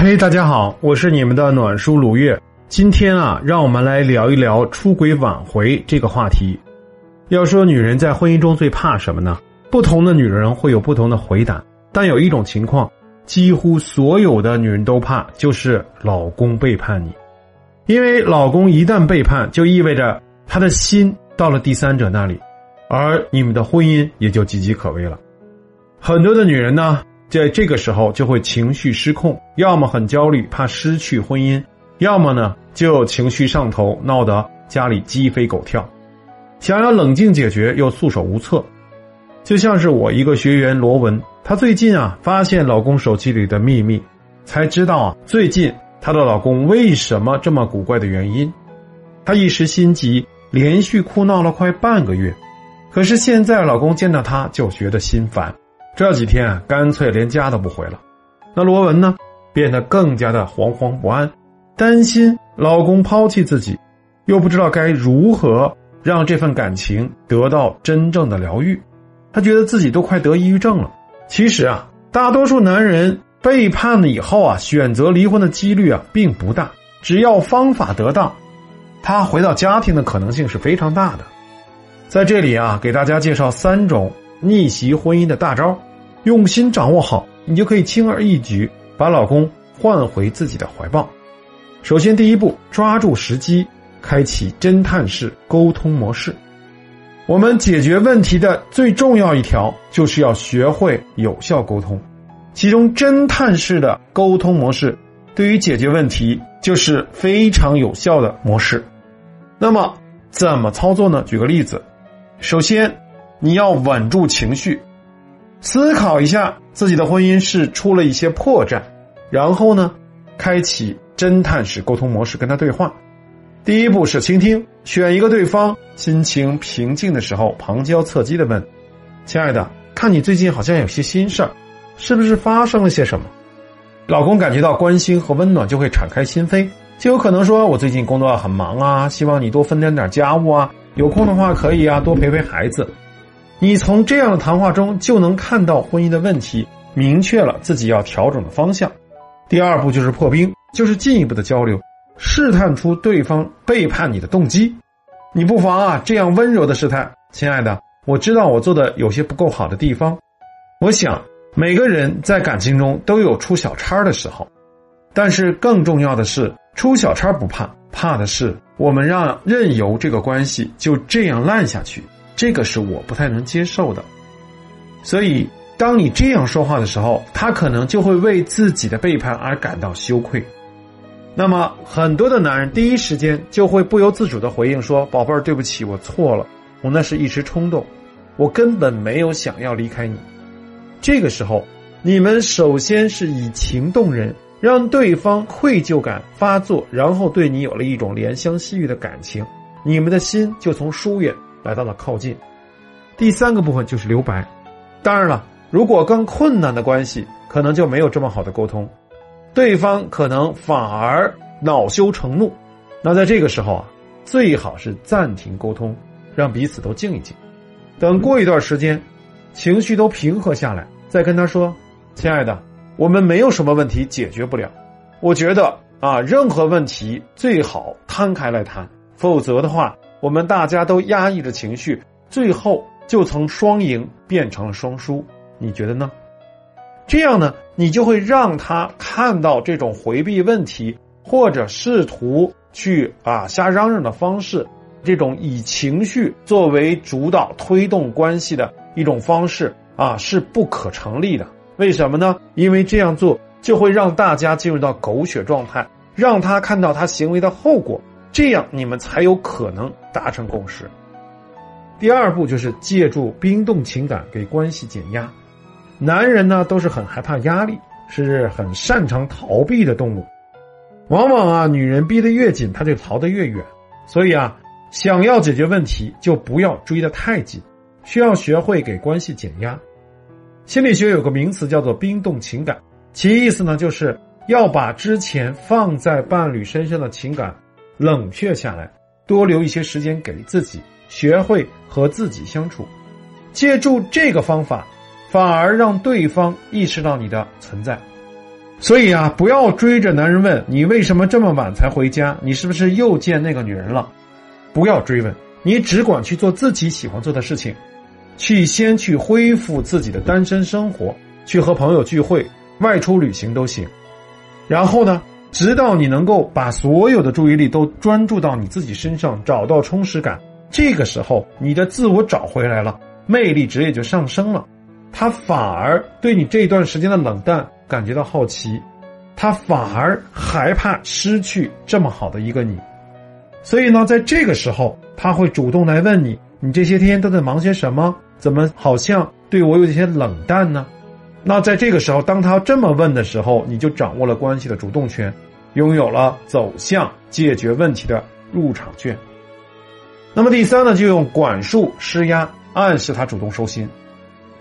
嘿，大家好，我是你们的暖叔鲁月。今天啊，让我们来聊一聊出轨挽回这个话题。要说女人在婚姻中最怕什么呢？不同的女人会有不同的回答，但有一种情况，几乎所有的女人都怕，就是老公背叛你。因为老公一旦背叛，就意味着他的心到了第三者那里，而你们的婚姻也就岌岌可危了。很多的女人呢？在这个时候就会情绪失控，要么很焦虑，怕失去婚姻；要么呢就情绪上头，闹得家里鸡飞狗跳，想要冷静解决又束手无策。就像是我一个学员罗文，她最近啊发现老公手机里的秘密，才知道啊最近她的老公为什么这么古怪的原因。她一时心急，连续哭闹了快半个月，可是现在老公见到她就觉得心烦。这几天啊，干脆连家都不回了。那罗文呢，变得更加的惶惶不安，担心老公抛弃自己，又不知道该如何让这份感情得到真正的疗愈。他觉得自己都快得抑郁症了。其实啊，大多数男人背叛了以后啊，选择离婚的几率啊并不大，只要方法得当，他回到家庭的可能性是非常大的。在这里啊，给大家介绍三种逆袭婚姻的大招。用心掌握好，你就可以轻而易举把老公换回自己的怀抱。首先，第一步，抓住时机，开启侦探式沟通模式。我们解决问题的最重要一条，就是要学会有效沟通。其中，侦探式的沟通模式对于解决问题就是非常有效的模式。那么，怎么操作呢？举个例子，首先，你要稳住情绪。思考一下自己的婚姻是出了一些破绽，然后呢，开启侦探式沟通模式跟他对话。第一步是倾听，选一个对方心情平静的时候，旁敲侧击的问：“亲爱的，看你最近好像有些心事儿，是不是发生了些什么？”老公感觉到关心和温暖，就会敞开心扉，就有可能说：“我最近工作很忙啊，希望你多分担点家务啊，有空的话可以啊，多陪陪孩子。”你从这样的谈话中就能看到婚姻的问题，明确了自己要调整的方向。第二步就是破冰，就是进一步的交流，试探出对方背叛你的动机。你不妨啊这样温柔的试探：“亲爱的，我知道我做的有些不够好的地方。我想每个人在感情中都有出小差的时候，但是更重要的是，出小差不怕，怕的是我们让任由这个关系就这样烂下去。”这个是我不太能接受的，所以当你这样说话的时候，他可能就会为自己的背叛而感到羞愧。那么，很多的男人第一时间就会不由自主的回应说：“宝贝儿，对不起，我错了，我那是一时冲动，我根本没有想要离开你。”这个时候，你们首先是以情动人，让对方愧疚感发作，然后对你有了一种怜香惜玉的感情，你们的心就从疏远。来到了靠近，第三个部分就是留白。当然了，如果更困难的关系，可能就没有这么好的沟通，对方可能反而恼羞成怒。那在这个时候啊，最好是暂停沟通，让彼此都静一静。等过一段时间，情绪都平和下来，再跟他说：“亲爱的，我们没有什么问题解决不了。我觉得啊，任何问题最好摊开来谈，否则的话。”我们大家都压抑着情绪，最后就从双赢变成了双输，你觉得呢？这样呢，你就会让他看到这种回避问题或者试图去啊瞎嚷嚷的方式，这种以情绪作为主导推动关系的一种方式啊是不可成立的。为什么呢？因为这样做就会让大家进入到狗血状态，让他看到他行为的后果。这样你们才有可能达成共识。第二步就是借助冰冻情感给关系减压。男人呢都是很害怕压力，是很擅长逃避的动物。往往啊，女人逼得越紧，他就逃得越远。所以啊，想要解决问题，就不要追得太紧，需要学会给关系减压。心理学有个名词叫做冰冻情感，其意思呢就是要把之前放在伴侣身上的情感。冷却下来，多留一些时间给自己，学会和自己相处。借助这个方法，反而让对方意识到你的存在。所以啊，不要追着男人问你为什么这么晚才回家，你是不是又见那个女人了？不要追问，你只管去做自己喜欢做的事情，去先去恢复自己的单身生活，去和朋友聚会、外出旅行都行。然后呢，直到你能够把所有的注意力都专注到你自己身上，找到充实感，这个时候你的自我找回来了，魅力值也就上升了。他反而对你这段时间的冷淡感觉到好奇，他反而害怕失去这么好的一个你，所以呢，在这个时候他会主动来问你：你这些天都在忙些什么？怎么好像对我有些冷淡呢？那在这个时候，当他这么问的时候，你就掌握了关系的主动权，拥有了走向解决问题的入场券。那么第三呢，就用管束施压，暗示他主动收心。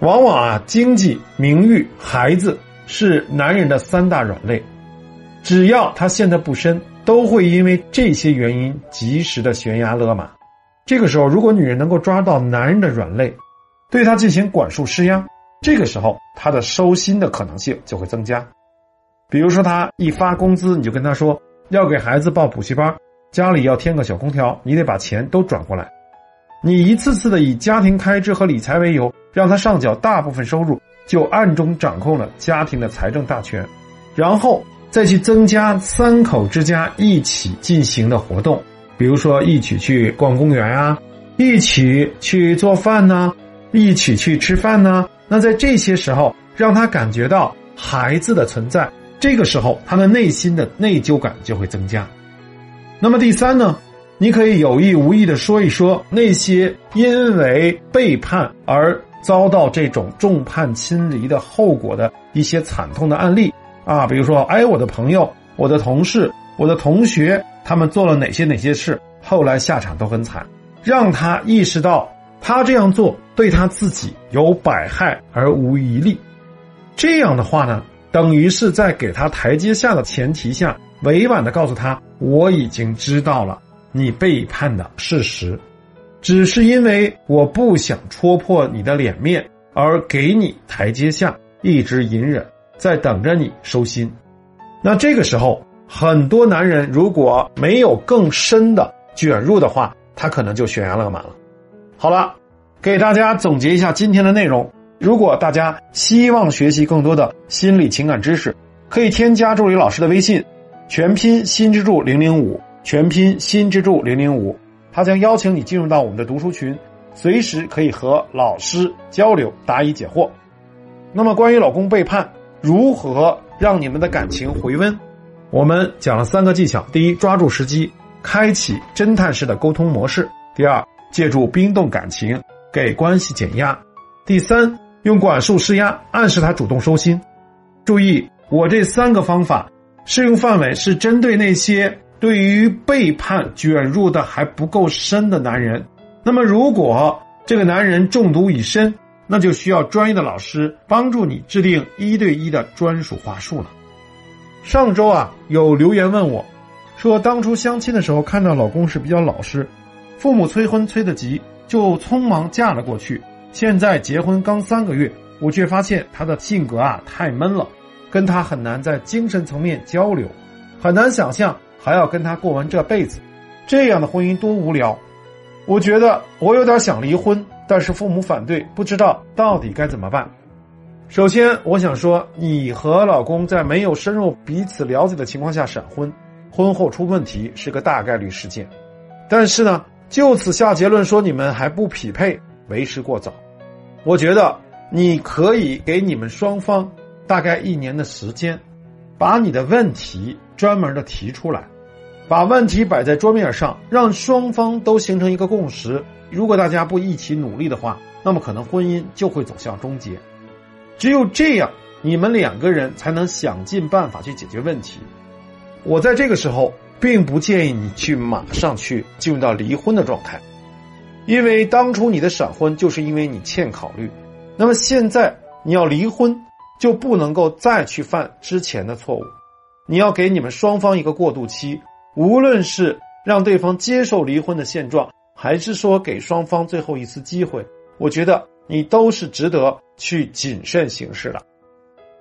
往往啊，经济、名誉、孩子是男人的三大软肋，只要他陷得不深，都会因为这些原因及时的悬崖勒马。这个时候，如果女人能够抓到男人的软肋，对他进行管束施压，这个时候他的收心的可能性就会增加。比如说，他一发工资，你就跟他说要给孩子报补习班，家里要添个小空调，你得把钱都转过来。你一次次的以家庭开支和理财为由，让他上缴大部分收入，就暗中掌控了家庭的财政大权，然后再去增加三口之家一起进行的活动，比如说一起去逛公园啊，一起去做饭呢，一起去吃饭呢。那在这些时候，让他感觉到孩子的存在，这个时候他的内心的内疚感就会增加。那么第三呢？你可以有意无意的说一说那些因为背叛而遭到这种众叛亲离的后果的一些惨痛的案例啊，比如说，哎，我的朋友、我的同事、我的同学，他们做了哪些哪些事，后来下场都很惨，让他意识到他这样做对他自己有百害而无一利。这样的话呢，等于是在给他台阶下的前提下，委婉的告诉他，我已经知道了。你背叛的事实，只是因为我不想戳破你的脸面而给你台阶下，一直隐忍，在等着你收心。那这个时候，很多男人如果没有更深的卷入的话，他可能就悬崖勒马了。好了，给大家总结一下今天的内容。如果大家希望学习更多的心理情感知识，可以添加助理老师的微信，全拼心之助零零五。全拼新之助零零五，他将邀请你进入到我们的读书群，随时可以和老师交流答疑解惑。那么，关于老公背叛，如何让你们的感情回温？我们讲了三个技巧：第一，抓住时机，开启侦探式的沟通模式；第二，借助冰冻感情给关系减压；第三，用管束施压，暗示他主动收心。注意，我这三个方法适用范围是针对那些。对于背叛卷入的还不够深的男人，那么如果这个男人中毒已深，那就需要专业的老师帮助你制定一对一的专属话术了。上周啊，有留言问我，说当初相亲的时候看到老公是比较老实，父母催婚催得急，就匆忙嫁了过去。现在结婚刚三个月，我却发现他的性格啊太闷了，跟他很难在精神层面交流，很难想象。还要跟他过完这辈子，这样的婚姻多无聊！我觉得我有点想离婚，但是父母反对，不知道到底该怎么办。首先，我想说，你和老公在没有深入彼此了解的情况下闪婚，婚后出问题是个大概率事件。但是呢，就此下结论说你们还不匹配，为时过早。我觉得你可以给你们双方大概一年的时间，把你的问题专门的提出来。把问题摆在桌面上，让双方都形成一个共识。如果大家不一起努力的话，那么可能婚姻就会走向终结。只有这样，你们两个人才能想尽办法去解决问题。我在这个时候并不建议你去马上去进入到离婚的状态，因为当初你的闪婚就是因为你欠考虑。那么现在你要离婚，就不能够再去犯之前的错误。你要给你们双方一个过渡期。无论是让对方接受离婚的现状，还是说给双方最后一次机会，我觉得你都是值得去谨慎行事的。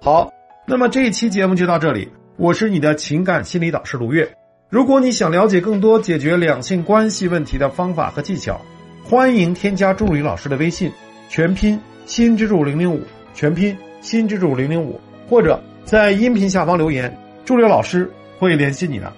好，那么这一期节目就到这里，我是你的情感心理导师卢月。如果你想了解更多解决两性关系问题的方法和技巧，欢迎添加助理老师的微信，全拼新之助零零五，全拼新之助零零五，或者在音频下方留言，助理老师会联系你的。